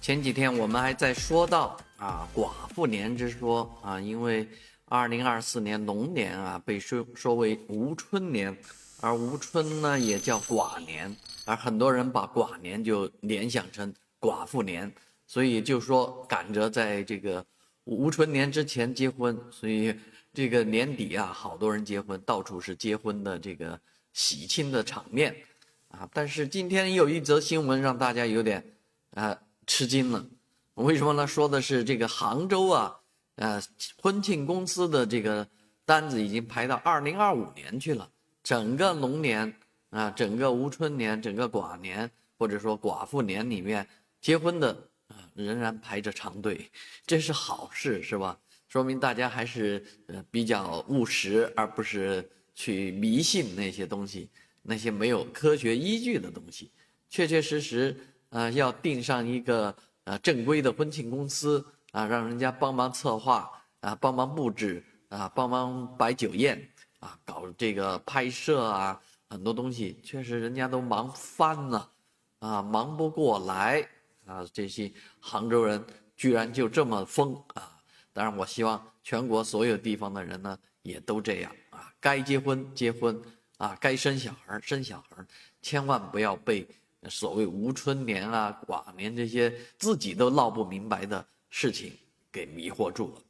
前几天我们还在说到啊寡妇年之说啊，因为二零二四年龙年啊被说说为无春年，而无春呢也叫寡年，而很多人把寡年就联想成寡妇年，所以就说赶着在这个无春年之前结婚，所以这个年底啊好多人结婚，到处是结婚的这个喜庆的场面啊。但是今天有一则新闻让大家有点啊。吃惊了，为什么呢？说的是这个杭州啊，呃，婚庆公司的这个单子已经排到二零二五年去了。整个龙年啊，整个无春年，整个寡年或者说寡妇年里面结婚的啊，仍然排着长队，这是好事，是吧？说明大家还是呃比较务实，而不是去迷信那些东西，那些没有科学依据的东西，确确实实。啊，要订上一个啊正规的婚庆公司啊，让人家帮忙策划啊，帮忙布置啊，帮忙摆酒宴啊，搞这个拍摄啊，很多东西确实人家都忙翻了啊，忙不过来啊。这些杭州人居然就这么疯啊！当然，我希望全国所有地方的人呢也都这样啊，该结婚结婚啊，该生小孩生小孩，千万不要被。所谓无春年啊、寡年这些自己都闹不明白的事情，给迷惑住了。